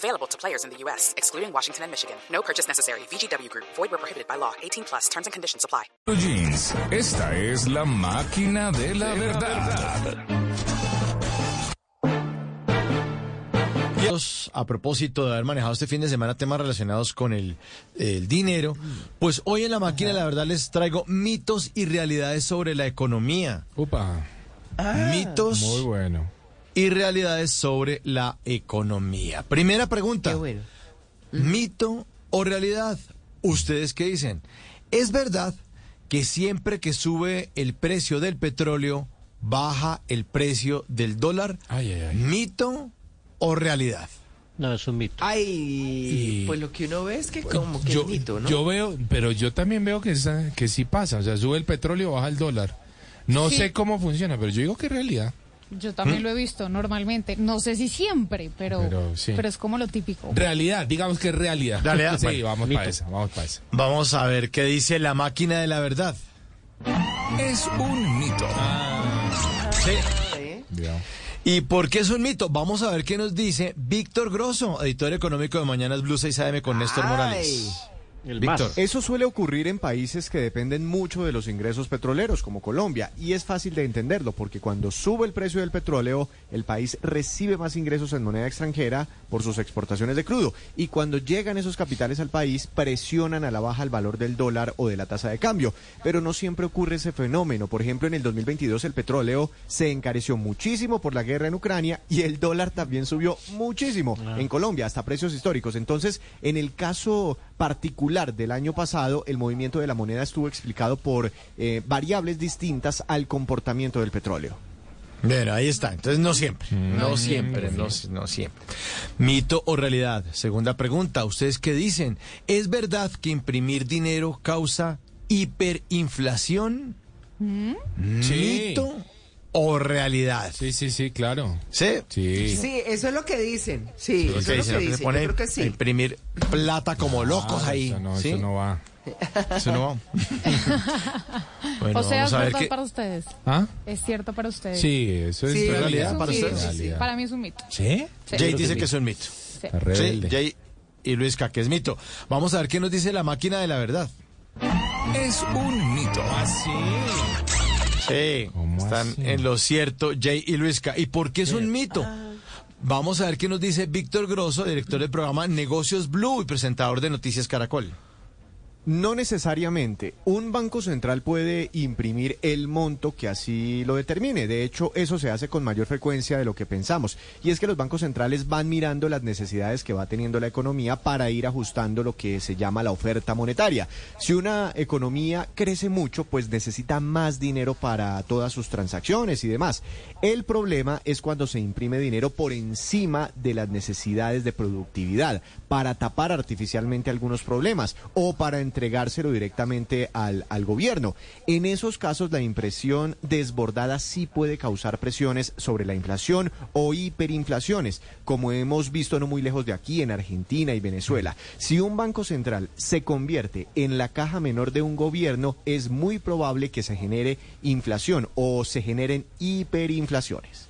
Available to players in the U.S., excluding Washington and Michigan. No purchase necessary. VGW Group. Void where prohibited by law. 18 plus. Terms and conditions apply. Jeans. Esta es la máquina de la verdad. A propósito de haber manejado este fin de semana temas relacionados con el, el dinero, pues hoy en la máquina de la verdad les traigo mitos y realidades sobre la economía. Upa, mitos muy bueno. Y realidades sobre la economía. Primera pregunta. ¿Mito o realidad? ¿Ustedes qué dicen? ¿Es verdad que siempre que sube el precio del petróleo, baja el precio del dólar? Ay, ay, ay. ¿Mito o realidad? No, es un mito. Ay, Y- pues lo que uno ve es que como que yo, es mito, ¿no? yo veo, pero yo también veo que, esa- que sí pasa. O sea, sube el petróleo, baja el dólar. No Sí. sé cómo funciona, pero yo digo que es realidad. Yo también lo he visto normalmente. No sé si siempre, pero, Pero sí. pero es como lo típico. Realidad, digamos que es realidad. Realidad, Sí, bueno, vamos para esa, vamos para esa. Vamos a ver qué dice la máquina de la verdad. Es un mito. Sí. ¿Eh? Digamos. ¿Y por qué es un mito? Vamos a ver qué nos dice Víctor Grosso, editor económico de Mañanas Blue 6 AM con Néstor Morales. El Víctor. Eso suele ocurrir en países que dependen mucho de los ingresos petroleros, como Colombia, y es fácil de entenderlo, porque cuando sube el precio del petróleo, el país recibe más ingresos en moneda extranjera por sus exportaciones de crudo, y cuando llegan esos capitales al país, presionan a la baja el valor del dólar o de la tasa de cambio. Pero no siempre ocurre ese fenómeno. Por ejemplo, en el 2022 el petróleo se encareció muchísimo por la guerra en Ucrania y el dólar también subió muchísimo en Colombia, hasta precios históricos. Entonces, en el caso particular del año pasado, el movimiento de la moneda estuvo explicado por eh, variables distintas al comportamiento del petróleo. Bueno, ahí está. Entonces no siempre, no siempre, no, no siempre. Mito o realidad. Segunda pregunta. ¿Ustedes qué dicen? ¿Es verdad que imprimir dinero causa hiperinflación? Sí. ¿Mito o realidad? Sí, sí, sí, claro. ¿Sí? Sí. Sí, eso es lo que dicen. Sí, Lo eso que es lo dicen, que se dicen. pone Yo creo que a sí. imprimir plata como locos Ah, ahí. Eso no, ¿sí? eso no va. Eso no va. Bueno, o sea, es verdad para ustedes. ¿Ah? Es cierto para ustedes. Sí, eso es Sí, realidad un para ustedes. Realidad. Para mí es un mito. ¿Sí? Sí. Jay dice que es un mito. Sí. Jay y Luisca, que es mito. Vamos a ver qué nos dice la máquina de la verdad. Es un mito. Sí, ¿Cómo están así? en lo cierto Jay y Luisca. ¿Y por qué es un mito? Vamos a ver qué nos dice Víctor Grosso, director del programa Negocios Blue y presentador de Noticias Caracol. No necesariamente. Un banco central puede imprimir el monto que así lo determine. De hecho, eso se hace con mayor frecuencia de lo que pensamos. Y es que los bancos centrales van mirando las necesidades que va teniendo la economía para ir ajustando lo que se llama la oferta monetaria. Si una economía crece mucho, pues necesita más dinero para todas sus transacciones y demás. El problema es cuando se imprime dinero por encima de las necesidades de productividad para tapar artificialmente algunos problemas o para entregárselo directamente al, al gobierno. En esos casos la impresión desbordada sí puede causar presiones sobre la inflación o hiperinflaciones, como hemos visto no muy lejos de aquí en Argentina y Venezuela. Si un banco central se convierte en la caja menor de un gobierno, es muy probable que se genere inflación o se generen hiperinflaciones.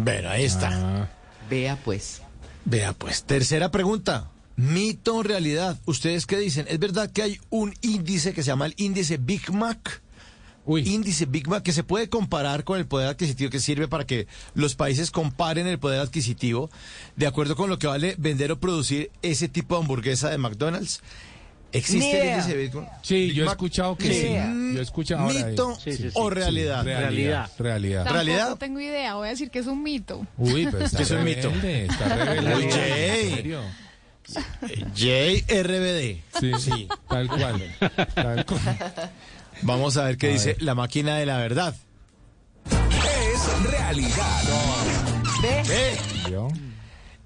Bueno, ahí está. Vea pues. Vea pues, tercera pregunta. Mito o realidad. ¿Ustedes qué dicen? ¿Es verdad que hay un índice que se llama el índice Big Mac? Uy. Índice Big Mac que se puede comparar con el poder adquisitivo que sirve para que los países comparen el poder adquisitivo de acuerdo con lo que vale vender o producir ese tipo de hamburguesa de McDonald's. ¿Existe el índice Bitcoin? Sí, yo he escuchado que sí. Yo he escuchado. ¿Mito Sí, sí, sí, o sí. realidad? Realidad. Realidad. ¿Realidad? tengo idea, voy a decir que es un mito. Uy, pero está Que es un mito. Está rebelde. JRBD. Sí, sí, tal cual. Tal cual. Vamos a ver qué A dice ver. la máquina de la verdad. Es realidad. ¿Ve? ¿Vio?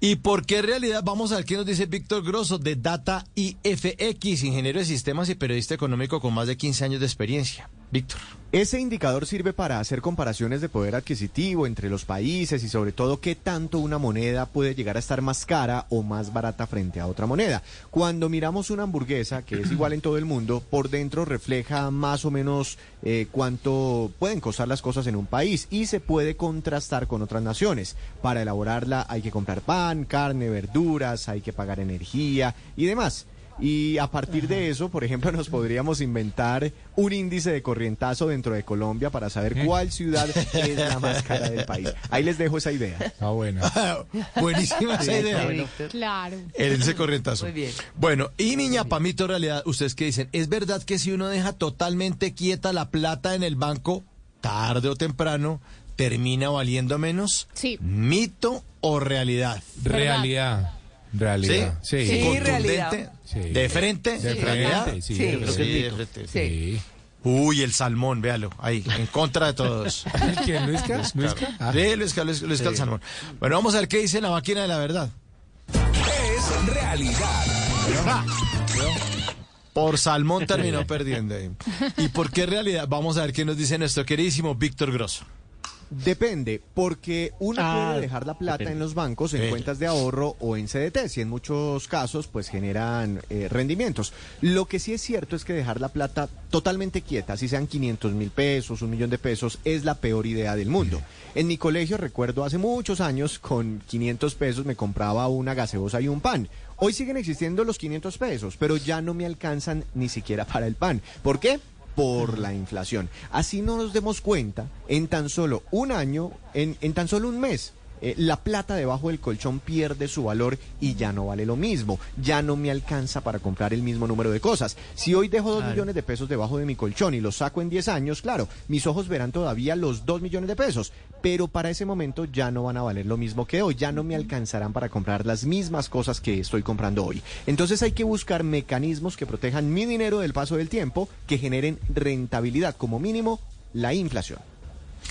¿Y por qué realidad? Vamos a ver nos dice Víctor Grosso de Data IFX, ingeniero de sistemas y periodista económico con más de 15 años de experiencia. Víctor. Ese indicador sirve para hacer comparaciones de poder adquisitivo entre los países y sobre todo qué tanto una moneda puede llegar a estar más cara o más barata frente a otra moneda. Cuando miramos una hamburguesa, que es igual en todo el mundo, por dentro refleja más o menos eh, cuánto pueden costar las cosas en un país y se puede contrastar con otras naciones. Para elaborarla hay que comprar pan, carne, verduras, hay que pagar energía y demás. Y a partir de eso, por ejemplo, nos podríamos inventar un índice de corrientazo dentro de Colombia para saber cuál ciudad es la más cara del país. Ahí les dejo esa idea. Está buena. Buenísima esa idea. Claro. El índice corrientazo. Muy bien. Bueno, y niña, pa' mito realidad, ustedes qué dicen, ¿es verdad que si uno deja totalmente quieta la plata en el banco, tarde o temprano, termina valiendo menos? Sí. ¿Mito o realidad? Realidad. Realidad. Sí. Sí, ¿Contundente? realidad. Sí. ¿De frente? De ¿Realidad? frente, sí, Sí, de creo Sí, que de frente. Sí. Sí. Uy, el salmón, véalo, ahí, en contra de todos. ¿Quién? ¿Luisca? ¿Luisca? Ah. Sí, Luis Carlos, Luis Carlos Salmón. Bueno, vamos a ver qué dice la máquina de la verdad. Es realidad. Por Salmón terminó perdiendo. ¿Y por qué realidad? Vamos a ver qué nos dice nuestro queridísimo Víctor Grosso. Depende, porque uno Ah, puede dejar la plata en los bancos, en cuentas de ahorro o en CDTs y en muchos casos pues generan eh, rendimientos. Lo que sí es cierto es que dejar la plata totalmente quieta, si sean 500 mil pesos, un millón de pesos, es la peor idea del mundo. En mi colegio recuerdo hace muchos años con 500 pesos me compraba una gaseosa y un pan. Hoy siguen existiendo los 500 pesos, pero ya no me alcanzan ni siquiera para el pan. ¿Por qué? Por la inflación. Así no nos demos cuenta, en tan solo un año, en, en tan solo un mes, eh, la plata debajo del colchón pierde su valor y ya no vale lo mismo. Ya no me alcanza para comprar el mismo número de cosas. Si hoy dejo dos millones de pesos debajo de mi colchón y los saco en 10 años, claro, mis ojos verán todavía los dos millones de pesos. Pero para ese momento ya no van a valer lo mismo que hoy. Ya no me alcanzarán para comprar las mismas cosas que estoy comprando hoy. Entonces hay que buscar mecanismos que protejan mi dinero del paso del tiempo, que generen rentabilidad, como mínimo la inflación.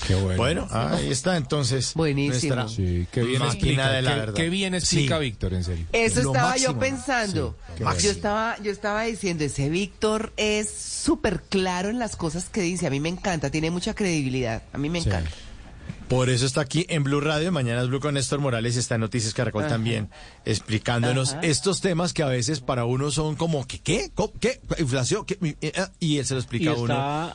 Qué bueno. Bueno, ahí está entonces. Buenísimo. nuestra Sí, qué bien explica. de la qué, verdad. qué bien explica Sí. Víctor, en serio. Eso Lo estaba máximo. yo pensando. Sí, yo estaba, yo estaba diciendo, ese Víctor es súper claro en las cosas que dice. A mí me encanta, tiene mucha credibilidad. A mí me Sí. encanta. Por eso está aquí en Blue Radio. Mañana es Blue con Néstor Morales y está en Noticias Caracol también explicándonos estos temas que a veces para uno son como, ¿qué? ¿Qué? ¿Cómo? ¿Qué? ¿Inflación? ¿Qué? Eh, Y él se lo explica a uno.